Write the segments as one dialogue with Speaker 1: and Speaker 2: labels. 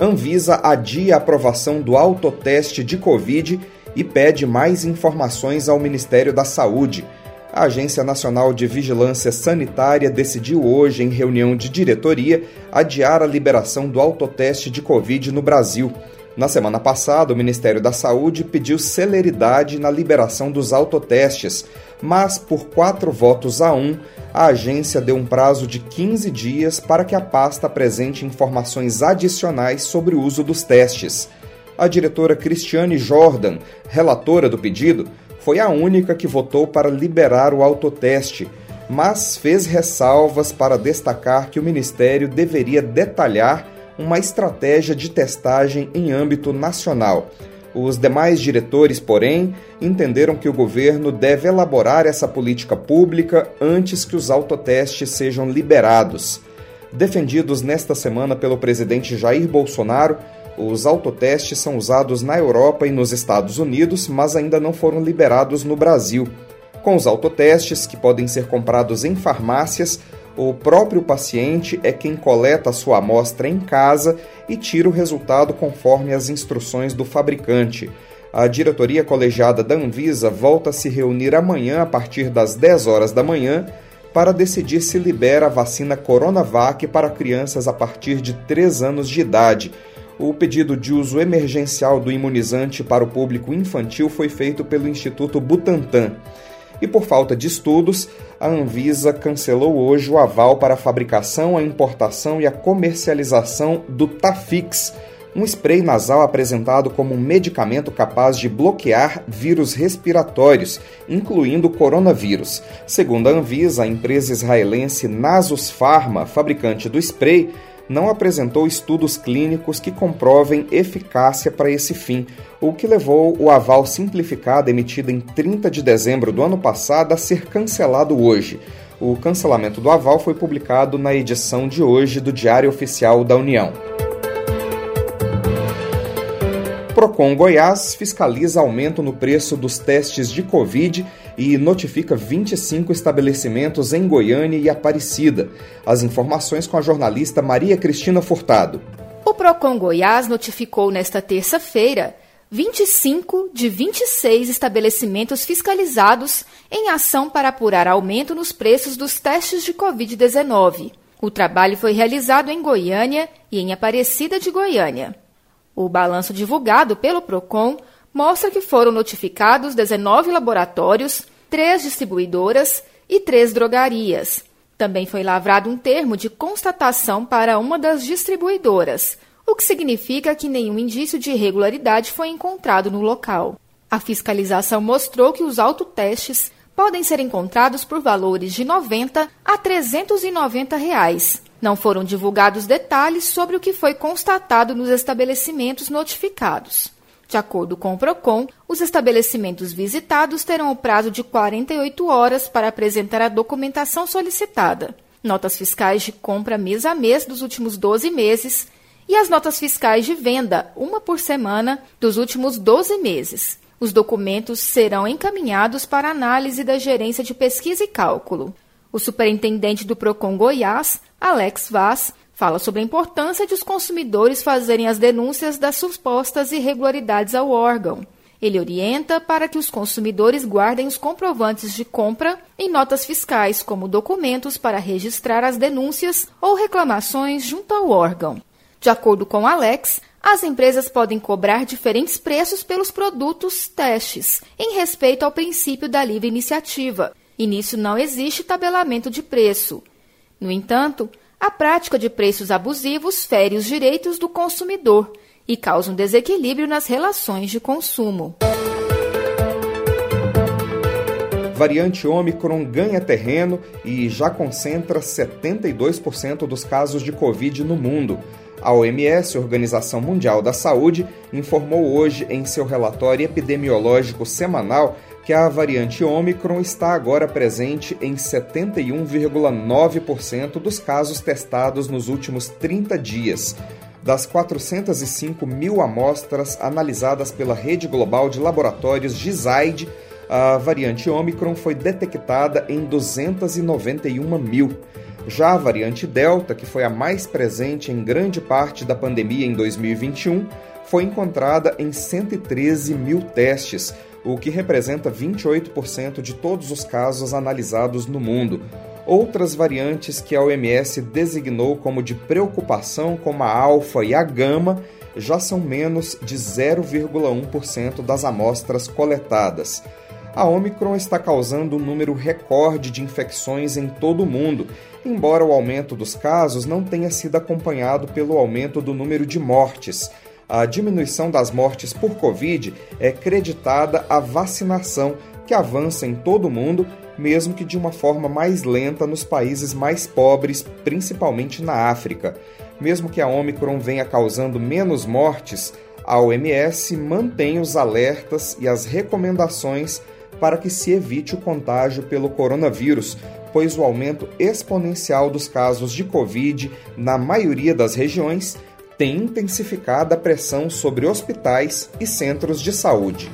Speaker 1: Anvisa adia a aprovação do autoteste de Covid e pede mais informações ao Ministério da Saúde. A Agência Nacional de Vigilância Sanitária decidiu hoje, em reunião de diretoria, adiar a liberação do autoteste de Covid no Brasil. Na semana passada, o Ministério da Saúde pediu celeridade na liberação dos autotestes, mas por quatro votos a um, a agência deu um prazo de 15 dias para que a pasta apresente informações adicionais sobre o uso dos testes. A diretora Cristiane Jordan, relatora do pedido, foi a única que votou para liberar o autoteste, mas fez ressalvas para destacar que o Ministério deveria detalhar uma estratégia de testagem em âmbito nacional. Os demais diretores, porém, entenderam que o governo deve elaborar essa política pública antes que os autotestes sejam liberados. Defendidos nesta semana pelo presidente Jair Bolsonaro, os autotestes são usados na Europa e nos Estados Unidos, mas ainda não foram liberados no Brasil. Com os autotestes, que podem ser comprados em farmácias, o próprio paciente é quem coleta a sua amostra em casa e tira o resultado conforme as instruções do fabricante. A diretoria colegiada da Anvisa volta a se reunir amanhã a partir das 10 horas da manhã para decidir se libera a vacina Coronavac para crianças a partir de 3 anos de idade o pedido de uso emergencial do imunizante para o público infantil foi feito pelo Instituto Butantan. E por falta de estudos, a Anvisa cancelou hoje o aval para a fabricação, a importação e a comercialização do Tafix, um spray nasal apresentado como um medicamento capaz de bloquear vírus respiratórios, incluindo o coronavírus. Segundo a Anvisa, a empresa israelense Nasus Pharma, fabricante do spray, não apresentou estudos clínicos que comprovem eficácia para esse fim, o que levou o aval simplificado emitido em 30 de dezembro do ano passado a ser cancelado hoje. O cancelamento do aval foi publicado na edição de hoje do Diário Oficial da União. Procon Goiás fiscaliza aumento no preço dos testes de Covid e notifica 25 estabelecimentos em Goiânia e Aparecida. As informações com a jornalista Maria Cristina Furtado.
Speaker 2: O Procon Goiás notificou nesta terça-feira 25 de 26 estabelecimentos fiscalizados em ação para apurar aumento nos preços dos testes de Covid-19. O trabalho foi realizado em Goiânia e em Aparecida de Goiânia. O balanço divulgado pelo PROCON mostra que foram notificados 19 laboratórios, 3 distribuidoras e 3 drogarias. Também foi lavrado um termo de constatação para uma das distribuidoras, o que significa que nenhum indício de irregularidade foi encontrado no local. A fiscalização mostrou que os autotestes podem ser encontrados por valores de R$ 90 a 390 reais. Não foram divulgados detalhes sobre o que foi constatado nos estabelecimentos notificados. De acordo com o PROCON, os estabelecimentos visitados terão o prazo de 48 horas para apresentar a documentação solicitada, notas fiscais de compra mês a mês dos últimos 12 meses e as notas fiscais de venda, uma por semana, dos últimos 12 meses. Os documentos serão encaminhados para análise da Gerência de Pesquisa e Cálculo. O superintendente do PROCON Goiás, Alex Vaz, fala sobre a importância de os consumidores fazerem as denúncias das supostas irregularidades ao órgão. Ele orienta para que os consumidores guardem os comprovantes de compra em notas fiscais como documentos para registrar as denúncias ou reclamações junto ao órgão. De acordo com Alex, as empresas podem cobrar diferentes preços pelos produtos testes, em respeito ao princípio da livre iniciativa, e nisso não existe tabelamento de preço. No entanto, a prática de preços abusivos fere os direitos do consumidor e causa um desequilíbrio nas relações de consumo.
Speaker 1: Variante Ômicron ganha terreno e já concentra 72% dos casos de Covid no mundo. A OMS, Organização Mundial da Saúde, informou hoje em seu relatório epidemiológico semanal que a variante Ômicron está agora presente em 71,9% dos casos testados nos últimos 30 dias. Das 405 mil amostras analisadas pela rede global de laboratórios GISAID, a variante Ômicron foi detectada em 291 mil. Já a variante Delta, que foi a mais presente em grande parte da pandemia em 2021, foi encontrada em 113 mil testes, o que representa 28% de todos os casos analisados no mundo. Outras variantes que a OMS designou como de preocupação, como a alfa e a gama, já são menos de 0,1% das amostras coletadas. A Omicron está causando um número recorde de infecções em todo o mundo embora o aumento dos casos não tenha sido acompanhado pelo aumento do número de mortes. A diminuição das mortes por Covid é creditada à vacinação, que avança em todo o mundo, mesmo que de uma forma mais lenta nos países mais pobres, principalmente na África. Mesmo que a Omicron venha causando menos mortes, a OMS mantém os alertas e as recomendações para que se evite o contágio pelo coronavírus, pois o aumento exponencial dos casos de Covid na maioria das regiões tem intensificado a pressão sobre hospitais e centros de saúde.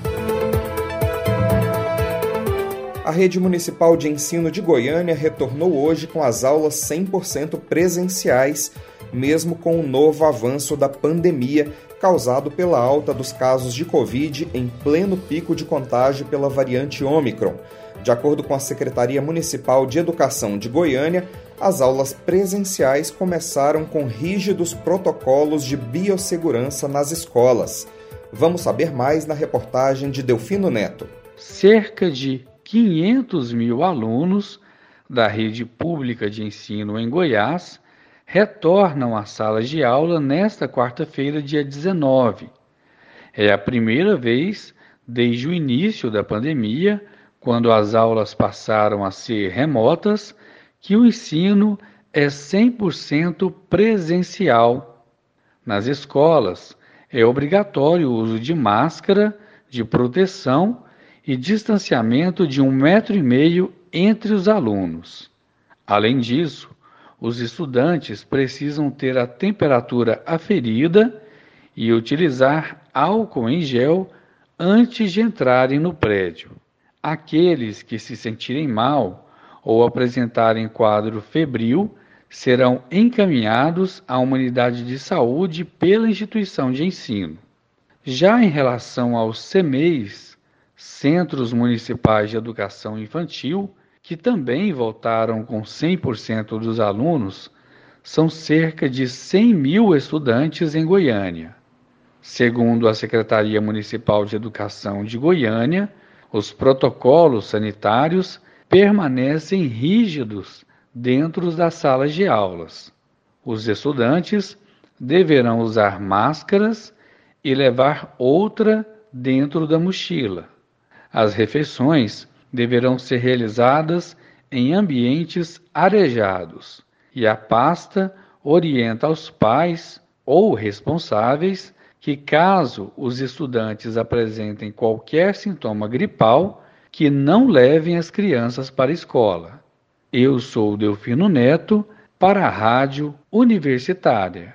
Speaker 1: A rede municipal de ensino de Goiânia retornou hoje com as aulas 100% presenciais, mesmo com o novo avanço da pandemia causado pela alta dos casos de Covid em pleno pico de contágio pela variante Omicron. De acordo com a Secretaria Municipal de Educação de Goiânia, as aulas presenciais começaram com rígidos protocolos de biossegurança nas escolas. Vamos saber mais na reportagem de Delfino Neto.
Speaker 3: Cerca de 500 mil alunos da rede pública de ensino em Goiás retornam às salas de aula nesta quarta-feira, dia 19. É a primeira vez desde o início da pandemia quando as aulas passaram a ser remotas, que o ensino é 100% presencial. Nas escolas, é obrigatório o uso de máscara, de proteção e distanciamento de um metro e meio entre os alunos. Além disso, os estudantes precisam ter a temperatura aferida e utilizar álcool em gel antes de entrarem no prédio. Aqueles que se sentirem mal ou apresentarem quadro febril serão encaminhados à unidade de saúde pela instituição de ensino. Já em relação aos CMEIs, Centros Municipais de Educação Infantil, que também voltaram com 100% dos alunos, são cerca de 100 mil estudantes em Goiânia. Segundo a Secretaria Municipal de Educação de Goiânia, os protocolos sanitários permanecem rígidos dentro das salas de aulas. Os estudantes deverão usar máscaras e levar outra dentro da mochila. As refeições deverão ser realizadas em ambientes arejados e a pasta orienta aos pais ou responsáveis que, caso os estudantes apresentem qualquer sintoma gripal, que não levem as crianças para a escola. Eu sou Delfino Neto, para a Rádio Universitária.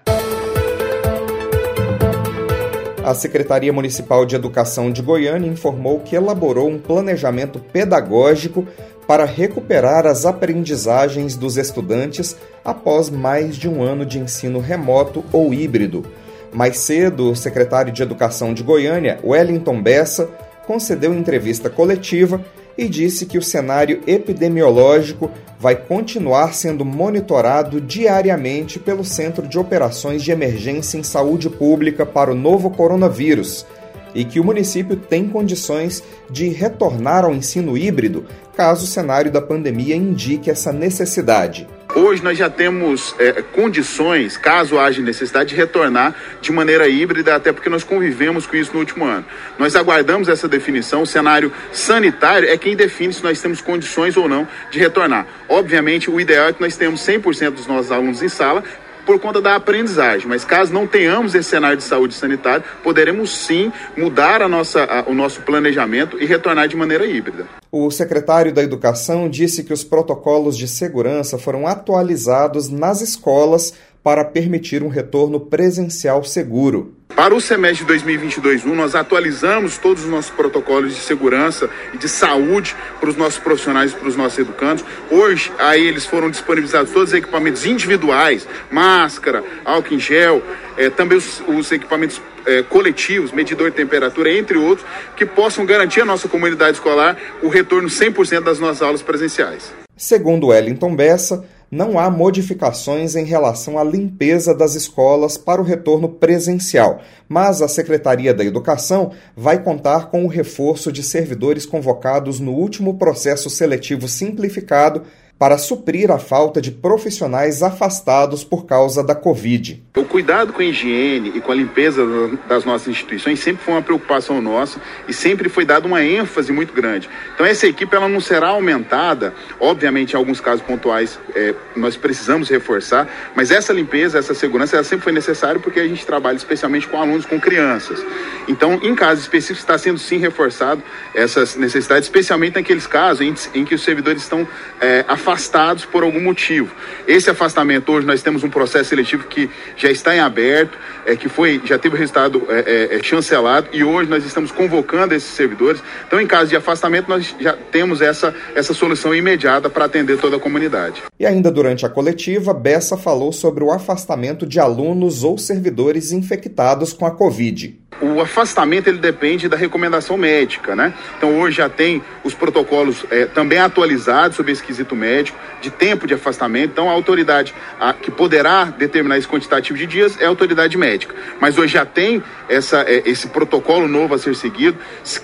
Speaker 1: A Secretaria Municipal de Educação de Goiânia informou que elaborou um planejamento pedagógico para recuperar as aprendizagens dos estudantes após mais de um ano de ensino remoto ou híbrido. Mais cedo, o secretário de Educação de Goiânia, Wellington Bessa, concedeu entrevista coletiva e disse que o cenário epidemiológico vai continuar sendo monitorado diariamente pelo Centro de Operações de Emergência em Saúde Pública para o novo coronavírus e que o município tem condições de retornar ao ensino híbrido caso o cenário da pandemia indique essa necessidade.
Speaker 4: Hoje nós já temos é, condições, caso haja necessidade, de retornar de maneira híbrida, até porque nós convivemos com isso no último ano. Nós aguardamos essa definição, o cenário sanitário é quem define se nós temos condições ou não de retornar. Obviamente, o ideal é que nós tenhamos 100% dos nossos alunos em sala, por conta da aprendizagem. Mas caso não tenhamos esse cenário de saúde sanitário, poderemos sim mudar a nossa, a, o nosso planejamento e retornar de maneira híbrida.
Speaker 1: O secretário da Educação disse que os protocolos de segurança foram atualizados nas escolas para permitir um retorno presencial seguro.
Speaker 4: Para o semestre de 2022-1, nós atualizamos todos os nossos protocolos de segurança e de saúde para os nossos profissionais e para os nossos educandos. Hoje, aí eles foram disponibilizados todos os equipamentos individuais, máscara, álcool em gel, eh, também os, os equipamentos eh, coletivos, medidor de temperatura, entre outros, que possam garantir à nossa comunidade escolar o retorno 100% das nossas aulas presenciais.
Speaker 1: Segundo Wellington Bessa, não há modificações em relação à limpeza das escolas para o retorno presencial, mas a Secretaria da Educação vai contar com o reforço de servidores convocados no último processo seletivo simplificado para suprir a falta de profissionais afastados por causa da Covid.
Speaker 4: O cuidado com a higiene e com a limpeza das nossas instituições sempre foi uma preocupação nossa e sempre foi dada uma ênfase muito grande. Então essa equipe ela não será aumentada, obviamente em alguns casos pontuais é, nós precisamos reforçar, mas essa limpeza, essa segurança, ela sempre foi necessária porque a gente trabalha especialmente com alunos, com crianças. Então em casos específicos está sendo sim reforçado essas necessidades, especialmente naqueles casos em, em que os servidores estão é, afastados afastados por algum motivo. Esse afastamento hoje nós temos um processo seletivo que já está em aberto, é, que foi já teve resultado é, é, é, chancelado e hoje nós estamos convocando esses servidores. Então, em caso de afastamento, nós já temos essa, essa solução imediata para atender toda a comunidade.
Speaker 1: E ainda durante a coletiva, Bessa falou sobre o afastamento de alunos ou servidores infectados com a Covid
Speaker 4: o afastamento ele depende da recomendação médica, né? Então hoje já tem os protocolos é, também atualizados sobre esse quesito médico, de tempo de afastamento. Então a autoridade a, que poderá determinar esse quantitativo de dias é a autoridade médica. Mas hoje já tem essa, é, esse protocolo novo a ser seguido.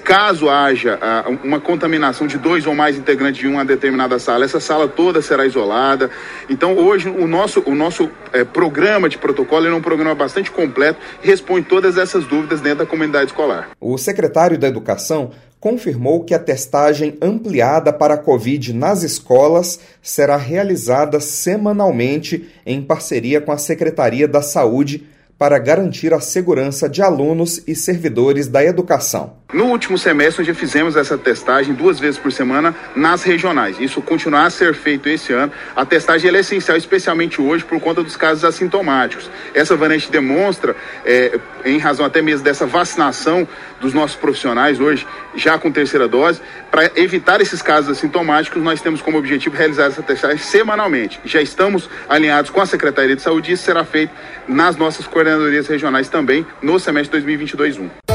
Speaker 4: Caso haja a, uma contaminação de dois ou mais integrantes de uma determinada sala, essa sala toda será isolada. Então hoje o nosso, o nosso é, programa de protocolo é um programa bastante completo responde todas essas dúvidas dentro da comunidade escolar.
Speaker 1: O secretário da Educação confirmou que a testagem ampliada para a Covid nas escolas será realizada semanalmente em parceria com a Secretaria da Saúde para garantir a segurança de alunos e servidores da educação.
Speaker 4: No último semestre, nós já fizemos essa testagem duas vezes por semana nas regionais. Isso continuar a ser feito esse ano. A testagem é essencial, especialmente hoje, por conta dos casos assintomáticos. Essa variante demonstra, é, em razão até mesmo dessa vacinação dos nossos profissionais hoje, já com terceira dose, para evitar esses casos assintomáticos, nós temos como objetivo realizar essa testagem semanalmente. Já estamos alinhados com a Secretaria de Saúde e isso será feito nas nossas coordenadorias regionais também no semestre 2022-1.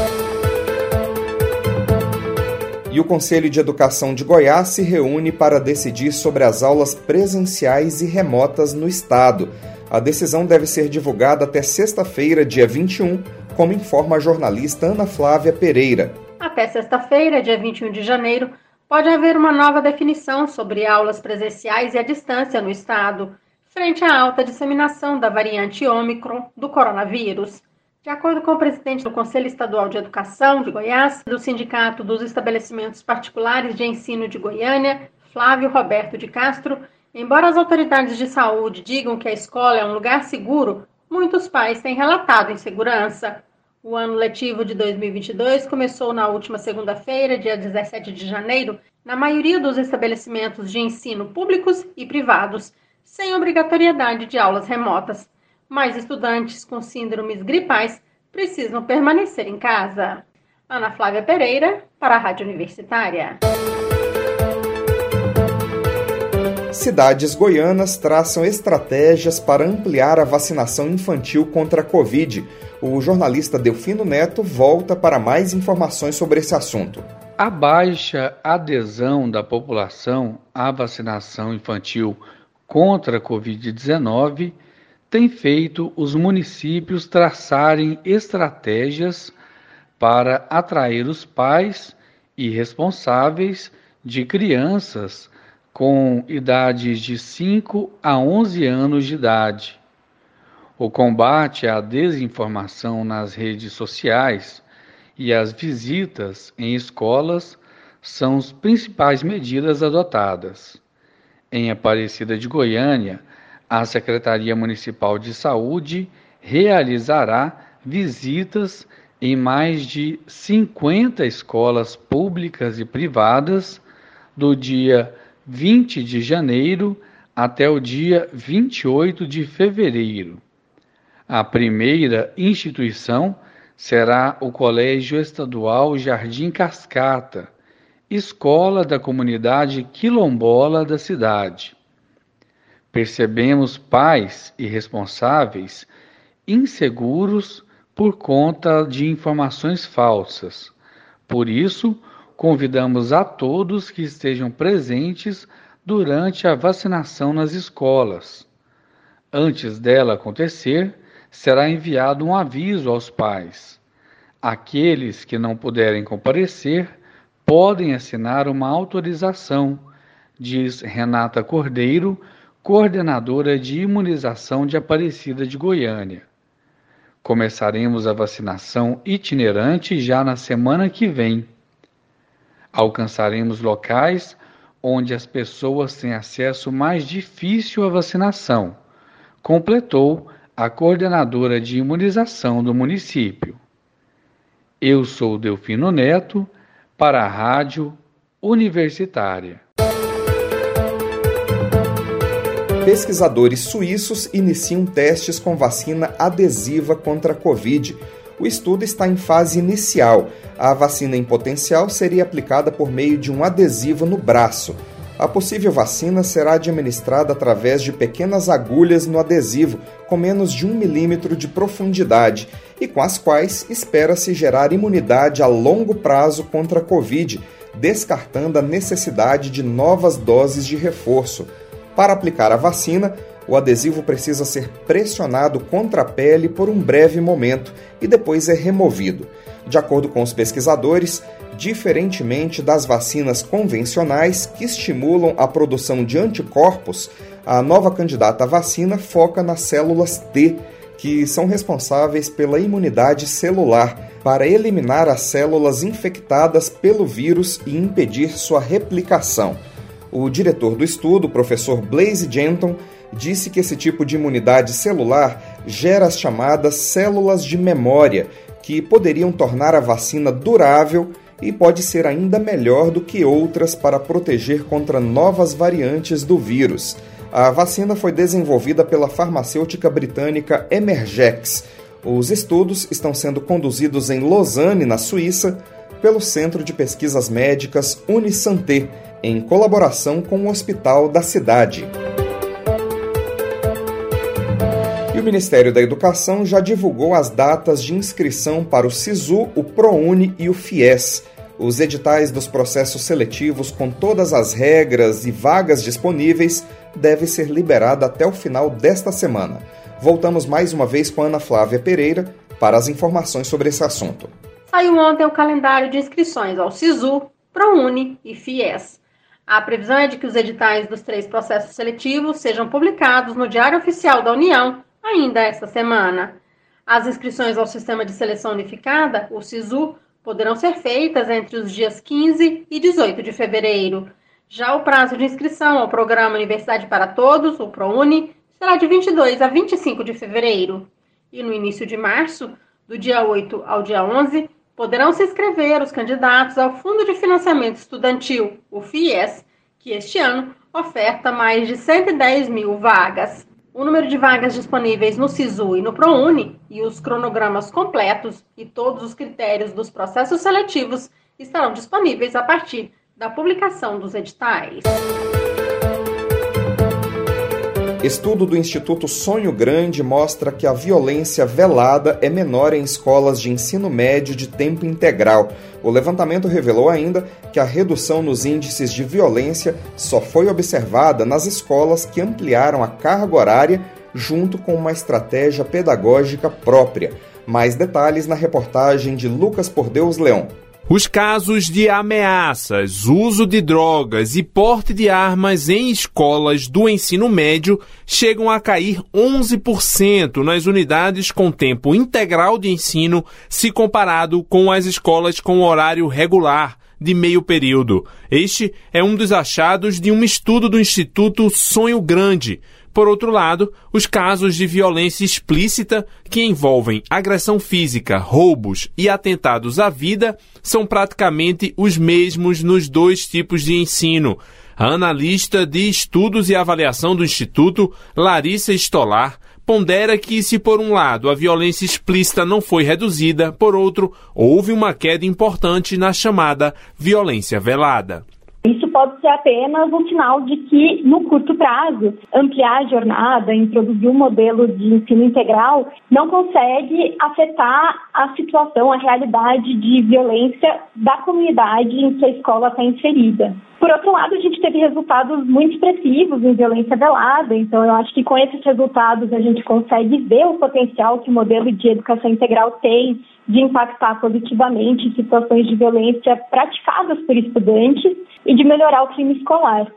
Speaker 1: E o Conselho de Educação de Goiás se reúne para decidir sobre as aulas presenciais e remotas no estado. A decisão deve ser divulgada até sexta-feira, dia 21, como informa a jornalista Ana Flávia Pereira.
Speaker 5: Até sexta-feira, dia 21 de janeiro, pode haver uma nova definição sobre aulas presenciais e à distância no estado, frente à alta disseminação da variante Ômicron do coronavírus. De acordo com o presidente do Conselho Estadual de Educação de Goiás, do Sindicato dos Estabelecimentos Particulares de Ensino de Goiânia, Flávio Roberto de Castro, embora as autoridades de saúde digam que a escola é um lugar seguro, muitos pais têm relatado insegurança. O ano letivo de 2022 começou na última segunda-feira, dia 17 de janeiro, na maioria dos estabelecimentos de ensino públicos e privados, sem obrigatoriedade de aulas remotas mas estudantes com síndromes gripais precisam permanecer em casa. Ana Flávia Pereira, para a Rádio Universitária.
Speaker 1: Cidades goianas traçam estratégias para ampliar a vacinação infantil contra a Covid. O jornalista Delfino Neto volta para mais informações sobre esse assunto.
Speaker 3: A baixa adesão da população à vacinação infantil contra a Covid-19 tem feito os municípios traçarem estratégias para atrair os pais e responsáveis de crianças com idades de 5 a 11 anos de idade. O combate à desinformação nas redes sociais e as visitas em escolas são as principais medidas adotadas. Em Aparecida de Goiânia, a Secretaria Municipal de Saúde realizará visitas em mais de 50 escolas públicas e privadas do dia 20 de janeiro até o dia 28 de fevereiro. A primeira instituição será o Colégio Estadual Jardim Cascata, escola da comunidade quilombola da cidade. Percebemos pais e responsáveis inseguros por conta de informações falsas. Por isso, convidamos a todos que estejam presentes durante a vacinação nas escolas. Antes dela acontecer, será enviado um aviso aos pais. Aqueles que não puderem comparecer podem assinar uma autorização, diz Renata Cordeiro, coordenadora de imunização de Aparecida de Goiânia. Começaremos a vacinação itinerante já na semana que vem. Alcançaremos locais onde as pessoas têm acesso mais difícil à vacinação, completou a coordenadora de imunização do município. Eu sou Delfino Neto, para a Rádio Universitária.
Speaker 1: Pesquisadores suíços iniciam testes com vacina adesiva contra a Covid. O estudo está em fase inicial. A vacina em potencial seria aplicada por meio de um adesivo no braço. A possível vacina será administrada através de pequenas agulhas no adesivo, com menos de um milímetro de profundidade, e com as quais espera-se gerar imunidade a longo prazo contra a Covid, descartando a necessidade de novas doses de reforço. Para aplicar a vacina, o adesivo precisa ser pressionado contra a pele por um breve momento e depois é removido. De acordo com os pesquisadores, diferentemente das vacinas convencionais que estimulam a produção de anticorpos, a nova candidata à vacina foca nas células T, que são responsáveis pela imunidade celular, para eliminar as células infectadas pelo vírus e impedir sua replicação. O diretor do estudo, professor Blaise Genton, disse que esse tipo de imunidade celular gera as chamadas células de memória, que poderiam tornar a vacina durável e pode ser ainda melhor do que outras para proteger contra novas variantes do vírus. A vacina foi desenvolvida pela farmacêutica britânica Emergex. Os estudos estão sendo conduzidos em Lausanne, na Suíça, pelo Centro de Pesquisas Médicas Unisanté, em colaboração com o hospital da cidade. E o Ministério da Educação já divulgou as datas de inscrição para o SISU, o ProUni e o FIES. Os editais dos processos seletivos com todas as regras e vagas disponíveis devem ser liberados até o final desta semana. Voltamos mais uma vez com Ana Flávia Pereira para as informações sobre esse assunto.
Speaker 5: Saiu ontem o calendário de inscrições ao SISU, ProUni e FIES. A previsão é de que os editais dos três processos seletivos sejam publicados no Diário Oficial da União ainda esta semana. As inscrições ao Sistema de Seleção Unificada, o SISU, poderão ser feitas entre os dias 15 e 18 de fevereiro. Já o prazo de inscrição ao programa Universidade para Todos, o ProUni, será de 22 a 25 de fevereiro. E no início de março, do dia 8 ao dia 11, poderão se inscrever os candidatos ao Fundo de Financiamento Estudantil, o FIES, que este ano oferta mais de 110 mil vagas. O número de vagas disponíveis no SISU e no ProUni e os cronogramas completos e todos os critérios dos processos seletivos estarão disponíveis a partir da publicação dos editais.
Speaker 1: Estudo do Instituto Sonho Grande mostra que a violência velada é menor em escolas de ensino médio de tempo integral. O levantamento revelou ainda que a redução nos índices de violência só foi observada nas escolas que ampliaram a carga horária junto com uma estratégia pedagógica própria. Mais detalhes na reportagem de Lucas Por Deus Leão.
Speaker 6: Os casos de ameaças, uso de drogas e porte de armas em escolas do ensino médio chegam a cair 11% nas unidades com tempo integral de ensino, se comparado com as escolas com horário regular de meio período. Este é um dos achados de um estudo do Instituto Sonho Grande, Por outro lado, os casos de violência explícita, que envolvem agressão física, roubos e atentados à vida, são praticamente os mesmos nos dois tipos de ensino. A analista de estudos e avaliação do Instituto, Larissa Stolar, pondera que, se por um lado a violência explícita não foi reduzida, por outro, houve uma queda importante na chamada violência velada.
Speaker 7: Isso pode ser apenas um sinal de que, no curto prazo, ampliar a jornada, introduzir um modelo de ensino integral, não consegue afetar a situação, a realidade de violência da comunidade em que a escola está inserida. Por outro lado, a gente teve resultados muito expressivos em violência velada, então eu acho que com esses resultados a gente consegue ver o potencial que o modelo de educação integral tem de impactar positivamente situações de violência praticadas por estudantes e de melhorar o clima escolar.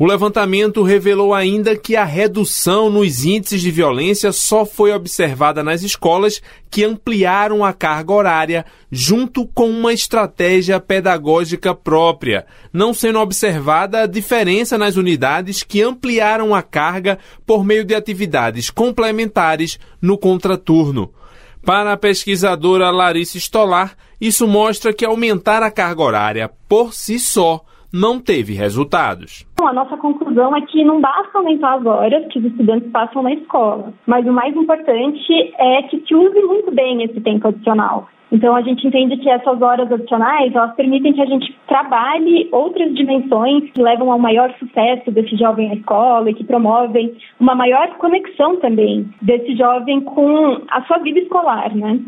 Speaker 6: O levantamento revelou ainda que a redução nos índices de violência só foi observada nas escolas que ampliaram a carga horária junto com uma estratégia pedagógica própria, não sendo observada a diferença nas unidades que ampliaram a carga por meio de atividades complementares no contraturno. Para a pesquisadora Larissa Stolar, isso mostra que aumentar a carga horária por si só não teve resultados.
Speaker 7: A nossa conclusão é que não basta aumentar as horas que os estudantes passam na escola, mas o mais importante é que se use muito bem esse tempo adicional. Então a gente entende que essas horas adicionais elas permitem que a gente trabalhe outras dimensões que levam ao maior sucesso desse jovem na escola e que promovem uma maior conexão também desse jovem com a sua vida escolar, né?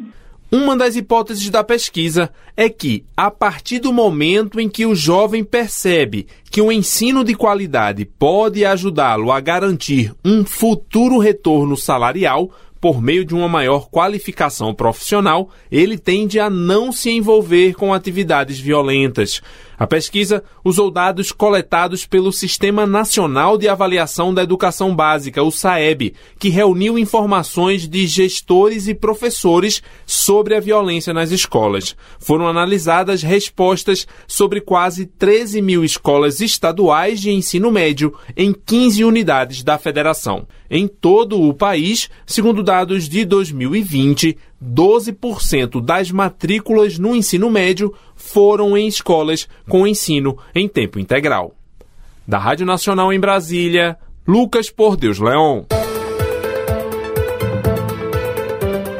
Speaker 6: Uma das hipóteses da pesquisa é que, a partir do momento em que o jovem percebe que o ensino de qualidade pode ajudá-lo a garantir um futuro retorno salarial, por meio de uma maior qualificação profissional, ele tende a não se envolver com atividades violentas. A pesquisa usou dados coletados pelo Sistema Nacional de Avaliação da Educação Básica, o SAEB, que reuniu informações de gestores e professores sobre a violência nas escolas. Foram analisadas respostas sobre quase 13 mil escolas estaduais de ensino médio em 15 unidades da federação. Em todo o país, segundo dados de 2020, 12% das matrículas no ensino médio foram em escolas com ensino em tempo integral. Da Rádio Nacional em Brasília, Lucas Por Deus Leon.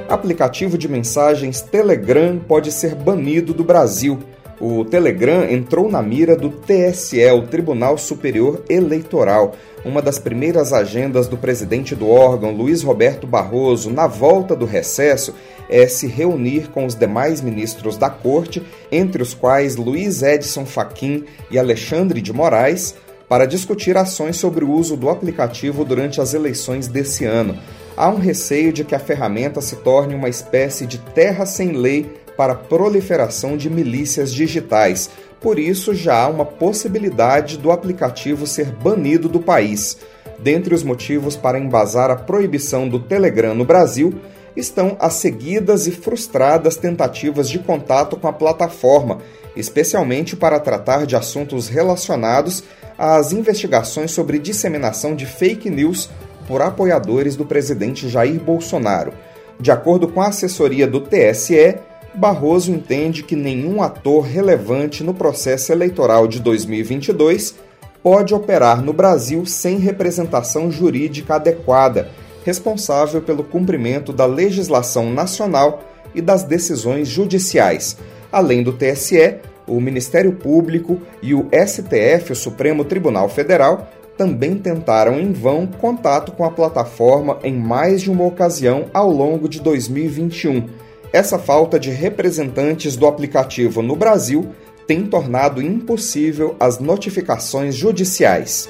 Speaker 1: Aplicativo de mensagens Telegram pode ser banido do Brasil. O Telegram entrou na mira do TSE, o Tribunal Superior Eleitoral uma das primeiras agendas do presidente do órgão, Luiz Roberto Barroso, na volta do recesso, é se reunir com os demais ministros da corte, entre os quais Luiz Edson Fachin e Alexandre de Moraes, para discutir ações sobre o uso do aplicativo durante as eleições desse ano. Há um receio de que a ferramenta se torne uma espécie de terra sem lei para a proliferação de milícias digitais, por isso, já há uma possibilidade do aplicativo ser banido do país. Dentre os motivos para embasar a proibição do Telegram no Brasil estão as seguidas e frustradas tentativas de contato com a plataforma, especialmente para tratar de assuntos relacionados às investigações sobre disseminação de fake news por apoiadores do presidente Jair Bolsonaro. De acordo com a assessoria do TSE, Barroso entende que nenhum ator relevante no processo eleitoral de 2022 pode operar no Brasil sem representação jurídica adequada, responsável pelo cumprimento da legislação nacional e das decisões judiciais. Além do TSE, o Ministério Público e o STF, o Supremo Tribunal Federal, também tentaram em vão contato com a plataforma em mais de uma ocasião ao longo de 2021 essa falta de representantes do aplicativo no Brasil tem tornado impossível as notificações judiciais.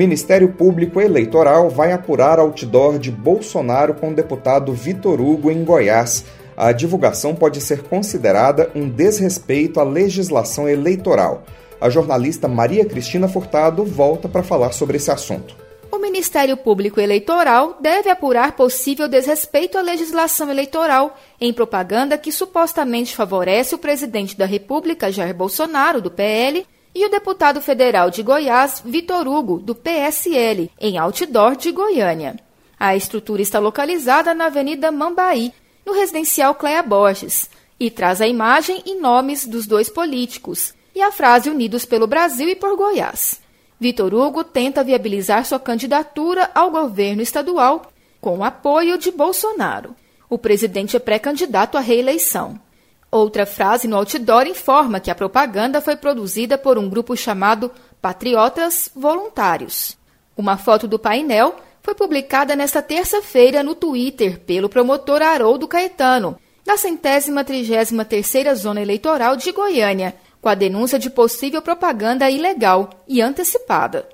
Speaker 1: Ministério Público Eleitoral vai apurar outdoor de Bolsonaro com o deputado Vitor Hugo em Goiás. A divulgação pode ser considerada um desrespeito à legislação eleitoral. A jornalista Maria Cristina Furtado volta para falar sobre esse assunto
Speaker 2: o Ministério Público Eleitoral deve apurar possível desrespeito à legislação eleitoral em propaganda que supostamente favorece o presidente da República, Jair Bolsonaro, do PL, e o deputado federal de Goiás, Vitor Hugo, do PSL, em outdoor de Goiânia. A estrutura está localizada na Avenida Mambaí, no residencial Cleia Borges, e traz a imagem e nomes dos dois políticos e a frase Unidos pelo Brasil e por Goiás. Vitor Hugo tenta viabilizar sua candidatura ao governo estadual com o apoio de Bolsonaro. O presidente é pré-candidato à reeleição. Outra frase no outdoor informa que a propaganda foi produzida por um grupo chamado Patriotas Voluntários. Uma foto do painel foi publicada nesta terça-feira no Twitter pelo promotor Haroldo Caetano, da centésima trigésima terceira zona eleitoral de Goiânia, com a denúncia de possível propaganda ilegal e antecipada.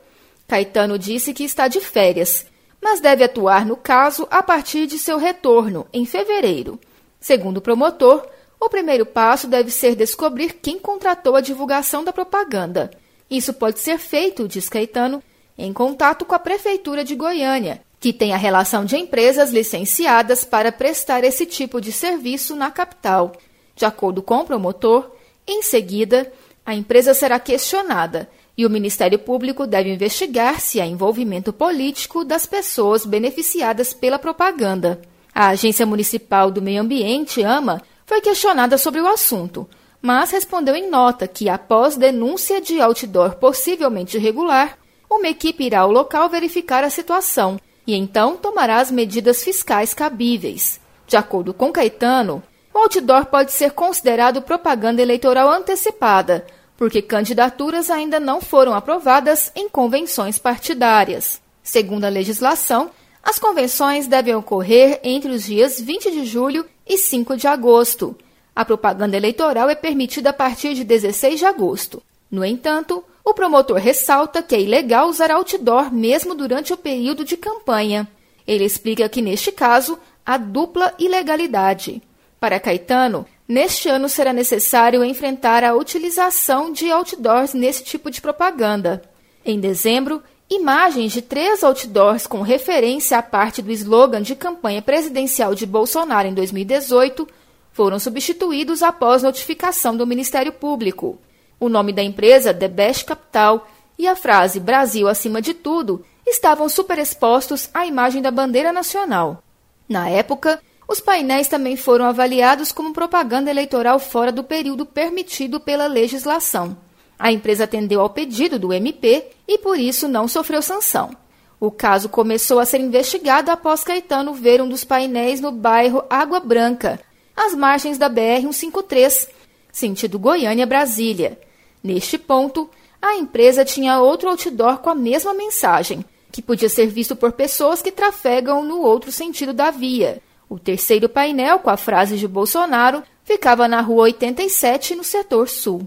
Speaker 2: Caetano disse que está de férias, mas deve atuar no caso a partir de seu retorno, em fevereiro. Segundo o promotor, o primeiro passo deve ser descobrir quem contratou a divulgação da propaganda. Isso pode ser feito, diz Caetano, em contato com a Prefeitura de Goiânia, que tem a relação de empresas licenciadas para prestar esse tipo de serviço na capital. De acordo com o promotor, em seguida, a empresa será questionada e o Ministério Público deve investigar se há envolvimento político das pessoas beneficiadas pela propaganda. A Agência Municipal do Meio Ambiente, AMA, foi questionada sobre o assunto, mas respondeu em nota que, após denúncia de outdoor possivelmente irregular, uma equipe irá ao local verificar a situação e então tomará as medidas fiscais cabíveis. De acordo com Caetano, o outdoor pode ser considerado propaganda eleitoral antecipada, porque candidaturas ainda não foram aprovadas em convenções partidárias. Segundo a legislação, as convenções devem ocorrer entre os dias 20 de julho e 5 de agosto. A propaganda eleitoral é permitida a partir de 16 de agosto. No entanto, o promotor ressalta que é ilegal usar outdoor mesmo durante o período de campanha. Ele explica que, neste caso, há dupla ilegalidade. Para Caetano, neste ano será necessário enfrentar a utilização de outdoors nesse tipo de propaganda. Em dezembro, imagens de três outdoors com referência à parte do slogan de campanha presidencial de Bolsonaro em 2018 foram substituídos após notificação do Ministério Público. O nome da empresa, The Best Capital, e a frase Brasil acima de tudo estavam superexpostos à imagem da bandeira nacional. Na época, os painéis também foram avaliados como propaganda eleitoral fora do período permitido pela legislação. A empresa atendeu ao pedido do MP e por isso não sofreu sanção. O caso começou a ser investigado após Caetano ver um dos painéis no bairro Água Branca, às margens da BR-153, sentido Goiânia-Brasília. Neste ponto, a empresa tinha outro outdoor com a mesma mensagem, que podia ser visto por pessoas que trafegam no outro sentido da via. O terceiro painel, com a frase de Bolsonaro, ficava na rua 87, no setor sul.